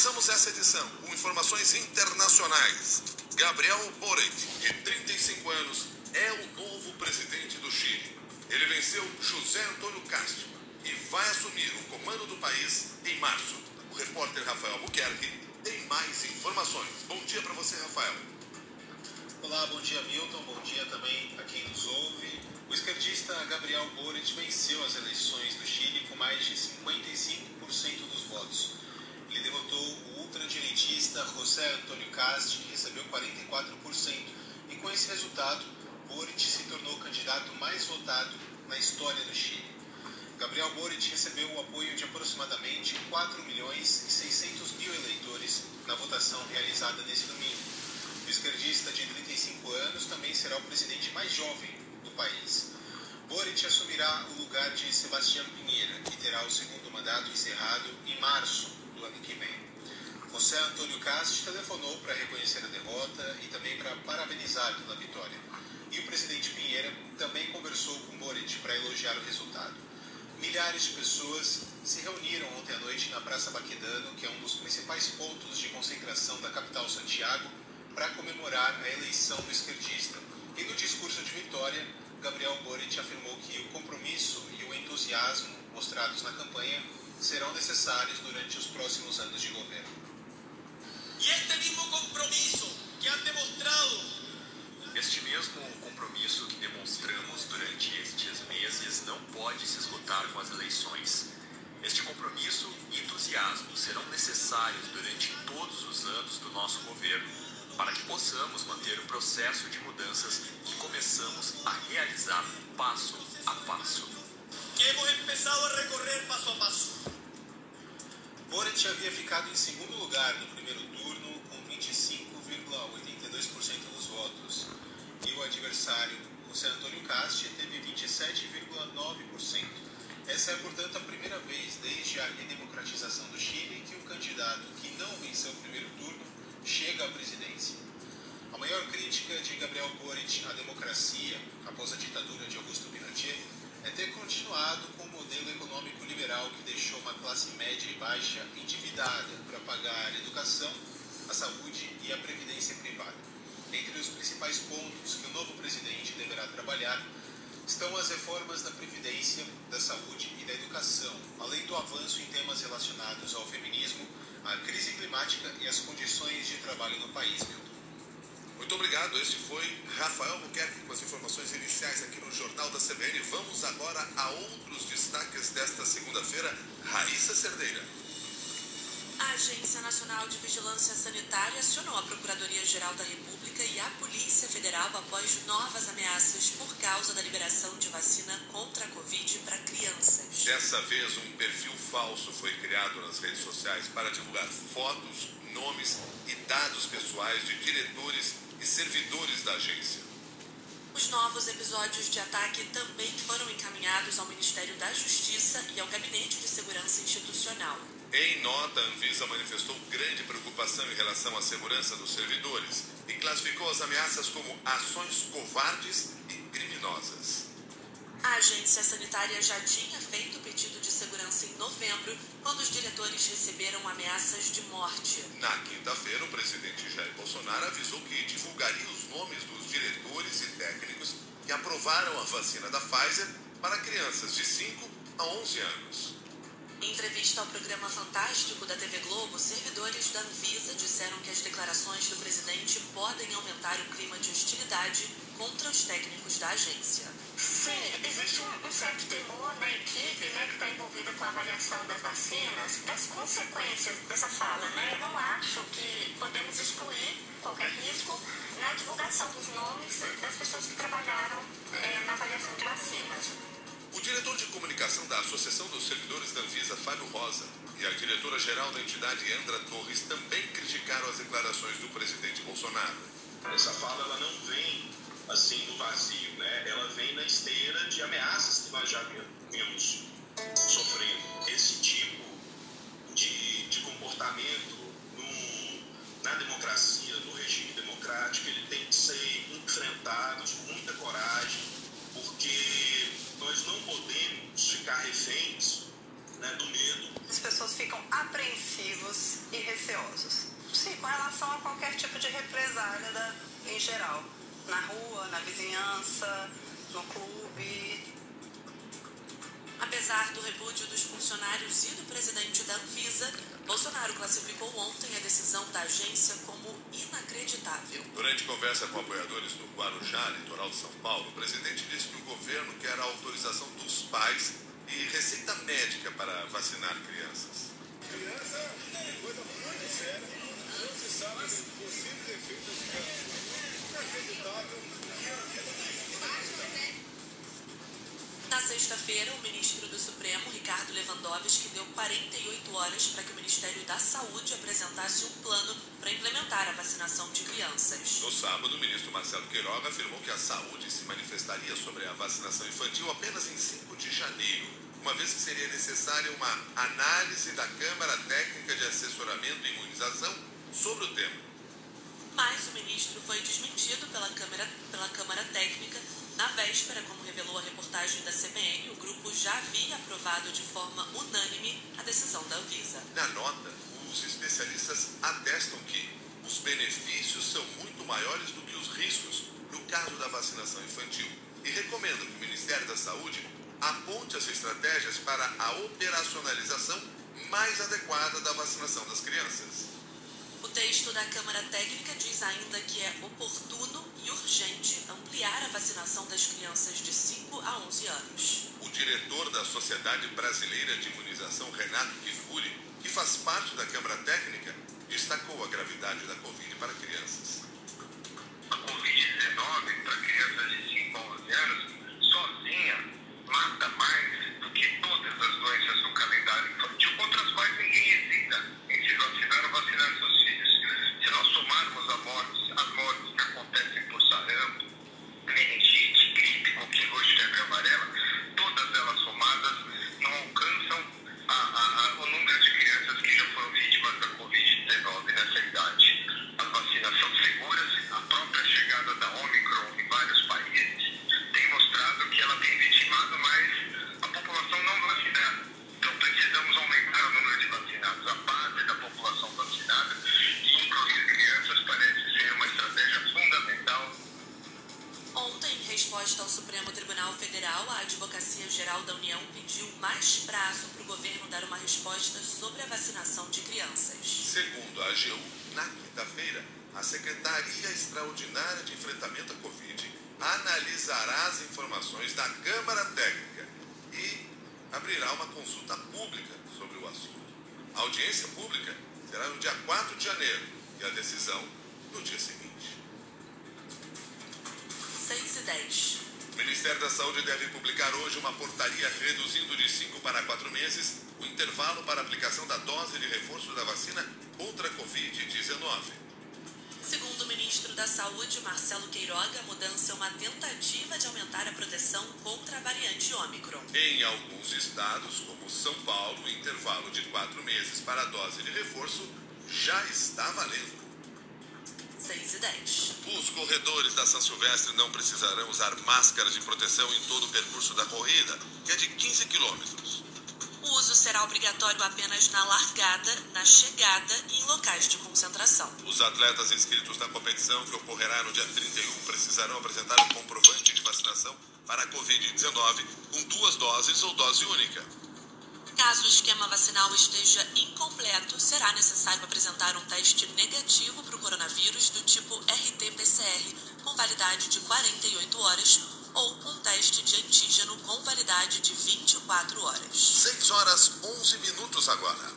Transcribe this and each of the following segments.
Começamos essa edição com informações internacionais. Gabriel Boric, de 35 anos, é o novo presidente do Chile. Ele venceu José Antônio Castro e vai assumir o comando do país em março. O repórter Rafael Buquerque tem mais informações. Bom dia para você, Rafael. Olá, bom dia, Milton. Bom dia também a quem nos ouve. O esquerdista Gabriel Boric venceu as eleições do Chile com mais de 55% dos votos. Ele derrotou o ultradireitista José Antônio Cast, que recebeu 44%, e com esse resultado, Boric se tornou o candidato mais votado na história do Chile. Gabriel Boric recebeu o apoio de aproximadamente 4 milhões e 600 mil eleitores na votação realizada nesse domingo. O esquerdista de 35 anos também será o presidente mais jovem do país. Boric assumirá o lugar de Sebastião Pinheira, que terá o segundo mandato encerrado em março do ano que vem. José Antônio Cast telefonou para reconhecer a derrota e também para parabenizar pela vitória. E o presidente Pinheira também conversou com Boric para elogiar o resultado. Milhares de pessoas se reuniram ontem à noite na Praça Baquedano, que é um dos principais pontos de concentração da capital Santiago, para comemorar a eleição do esquerdista. E no discurso de vitória, Gabriel Boric afirmou que o compromisso e o entusiasmo mostrados na campanha serão necessários durante os próximos anos de governo. E este mesmo compromisso que han demonstrado este mesmo compromisso que demonstramos durante estes meses não pode se esgotar com as eleições. Este compromisso e entusiasmo serão necessários durante todos os anos do nosso governo, para que possamos manter o processo de mudanças que começamos a realizar passo a passo. Que hemos empezado a recorrer paso a paso. Boric havia ficado em segundo lugar no primeiro turno, com 25,82% dos votos. E o adversário, José Antônio Casti, teve 27,9%. Essa é, portanto, a primeira vez desde a redemocratização do Chile que um candidato que não venceu o primeiro turno chega à presidência. A maior crítica de Gabriel Boric à democracia após a ditadura de Augusto Pinochet é ter continuado com o modelo econômico liberal que deixou uma classe média e baixa endividada para pagar a educação, a saúde e a previdência privada. Entre os principais pontos que o novo presidente deverá trabalhar estão as reformas da previdência, da saúde e da educação, além do avanço em temas relacionados ao feminismo, à crise climática e às condições de trabalho no país, Milton. Obrigado. Este foi Rafael Buquerque com as informações iniciais aqui no Jornal da CBN. Vamos agora a outros destaques desta segunda-feira. Raíssa Cerdeira. A Agência Nacional de Vigilância Sanitária acionou a Procuradoria-Geral da República e a Polícia Federal após novas ameaças por causa da liberação de vacina contra a Covid para crianças. Dessa vez, um perfil falso foi criado nas redes sociais para divulgar fotos, nomes e dados pessoais de diretores e servidores da agência. Os novos episódios de ataque também foram encaminhados ao Ministério da Justiça e ao Gabinete de Segurança Institucional. Em nota, a Anvisa manifestou grande preocupação em relação à segurança dos servidores e classificou as ameaças como ações covardes e criminosas. A agência sanitária já tinha feito segurança em novembro, quando os diretores receberam ameaças de morte. Na quinta-feira, o presidente Jair Bolsonaro avisou que divulgaria os nomes dos diretores e técnicos que aprovaram a vacina da Pfizer para crianças de 5 a 11 anos. Em entrevista ao programa Fantástico da TV Globo, servidores da Anvisa disseram que as declarações do presidente podem aumentar o clima de hostilidade contra os técnicos da agência. Sim, existe um, um certo temor na equipe né, que está envolvida com a avaliação das vacinas, das consequências dessa fala. Né? Eu não acho que podemos excluir qualquer risco na divulgação dos nomes das pessoas que trabalharam eh, na avaliação de vacinas. O diretor de comunicação da Associação dos Servidores da Anvisa, Fábio Rosa, e a diretora-geral da entidade, Andra Torres, também criticaram as declarações do presidente Bolsonaro. Essa fala ela não vem assim do vazio, né? Ela vem na esteira de ameaças que nós já vimos sofrendo. Esse tipo de, de comportamento na democracia, no regime democrático, ele tem que ser enfrentado com muita coragem, porque nós não podemos ficar reféns né, do medo. As pessoas ficam apreensivos e receosos. Sim, com relação a qualquer tipo de represália da, em geral. Na rua, na vizinhança, no clube. Apesar do repúdio dos funcionários e do presidente da Anvisa, Bolsonaro classificou ontem a decisão da agência como inacreditável. Durante conversa com apoiadores no Guarujá, litoral de São Paulo, o presidente disse que o governo quer a autorização dos pais e receita médica para vacinar crianças. Criança é coisa muito séria, não se sabe dos possíveis efeitos de Inacreditável. Na sexta-feira, o ministro do Supremo, Ricardo Lewandowski, deu 48 horas para que o Ministério da Saúde apresentasse um plano para implementar a vacinação de crianças. No sábado, o ministro Marcelo Queiroga afirmou que a saúde se manifestaria sobre a vacinação infantil apenas em 5 de janeiro, uma vez que seria necessária uma análise da Câmara Técnica de Assessoramento e Imunização sobre o tema. Mas o ministro foi desmentido pela Câmara, pela Câmara Técnica na véspera, como revelou a reportagem da CBN, o grupo já havia aprovado de forma unânime a decisão da Anvisa. Na nota, os especialistas atestam que os benefícios são muito maiores do que os riscos no caso da vacinação infantil e recomendam que o Ministério da Saúde aponte as estratégias para a operacionalização mais adequada da vacinação das crianças. O texto da Câmara Técnica diz ainda que é oportuno e urgente ampliar a vacinação das crianças de 5 a 11 anos. O diretor da Sociedade Brasileira de Imunização, Renato Kifuri, que faz parte da Câmara Técnica, destacou a gravidade da Covid para crianças. A Covid-19 para crianças de 5 a 11 anos, sozinha, mata mais do que todas as doenças do calendário infantil, contra as quais ninguém hesita em se vacinar ou vacinar seus filhos. Se nós somarmos a mortes, as mortes Supremo Tribunal Federal, a Advocacia Geral da União pediu mais prazo para o governo dar uma resposta sobre a vacinação de crianças. Segundo a AGU, na quinta-feira, a Secretaria Extraordinária de Enfrentamento à Covid analisará as informações da Câmara Técnica e abrirá uma consulta pública sobre o assunto. A audiência pública será no dia 4 de janeiro e a decisão no dia seguinte. 6 e 10. O Ministério da Saúde deve publicar hoje uma portaria reduzindo de 5 para 4 meses o intervalo para aplicação da dose de reforço da vacina contra a Covid-19. Segundo o ministro da Saúde, Marcelo Queiroga, a mudança é uma tentativa de aumentar a proteção contra a variante Ômicron. Em alguns estados, como São Paulo, o intervalo de 4 meses para a dose de reforço já está valendo. 6 e 10. Os corredores da São Silvestre não precisarão usar máscaras de proteção em todo o percurso da corrida, que é de 15 quilômetros. O uso será obrigatório apenas na largada, na chegada e em locais de concentração. Os atletas inscritos na competição, que ocorrerá no dia 31, precisarão apresentar um comprovante de vacinação para a Covid-19 com duas doses ou dose única. Caso o esquema vacinal esteja incompleto, será necessário apresentar um teste negativo para o coronavírus do tipo RT-PCR, com validade de 48 horas, ou um teste de antígeno com validade de 24 horas. 6 horas 11 minutos agora.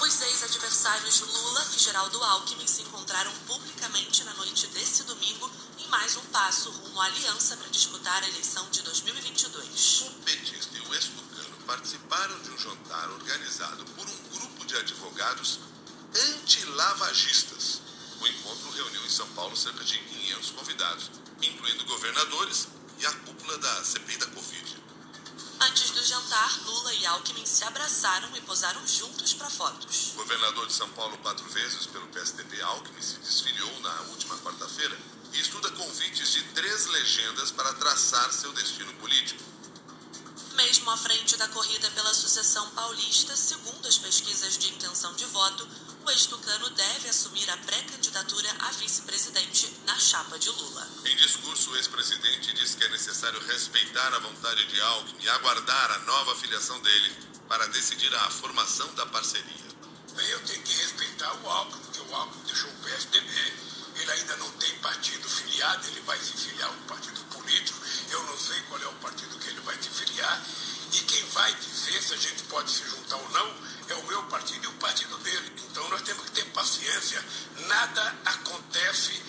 Os ex-adversários Lula e Geraldo Alckmin se encontraram publicamente na noite desse domingo em mais um passo rumo à aliança para disputar a eleição de 2022. O participaram de um jantar organizado por um grupo de advogados antilavagistas. O encontro reuniu em São Paulo cerca de 500 convidados, incluindo governadores e a cúpula da CPI da Covid. Antes do jantar, Lula e Alckmin se abraçaram e posaram juntos para fotos. O governador de São Paulo quatro vezes pelo PSDB Alckmin se desfiliou na última quarta-feira e estuda convites de três legendas para traçar seu destino político. Mesmo à frente da corrida pela sucessão paulista, segundo as pesquisas de intenção de voto, o ex-tucano deve assumir a pré-candidatura a vice-presidente na chapa de Lula. Em discurso, o ex-presidente diz que é necessário respeitar a vontade de Alckmin e aguardar a nova filiação dele para decidir a formação da parceria. Bem, eu tenho que respeitar o Alckmin, porque o Alckmin deixou o PSDB, ele ainda não tem partido filiado, ele vai se filiar a um partido político, eu não sei qual é o partido que ele vai se filiar, e quem vai dizer se a gente pode se juntar ou não é o meu partido e o partido dele. Então nós temos que ter paciência, nada acontece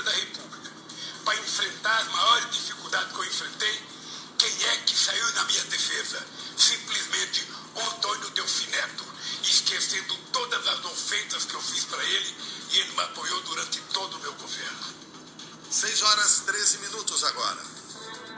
da República, para enfrentar as maiores dificuldades que eu enfrentei, quem é que saiu na minha defesa? Simplesmente Antônio Delfineto, esquecendo todas as ofensas que eu fiz para ele, e ele me apoiou durante todo o meu governo. 6 horas 13 minutos agora.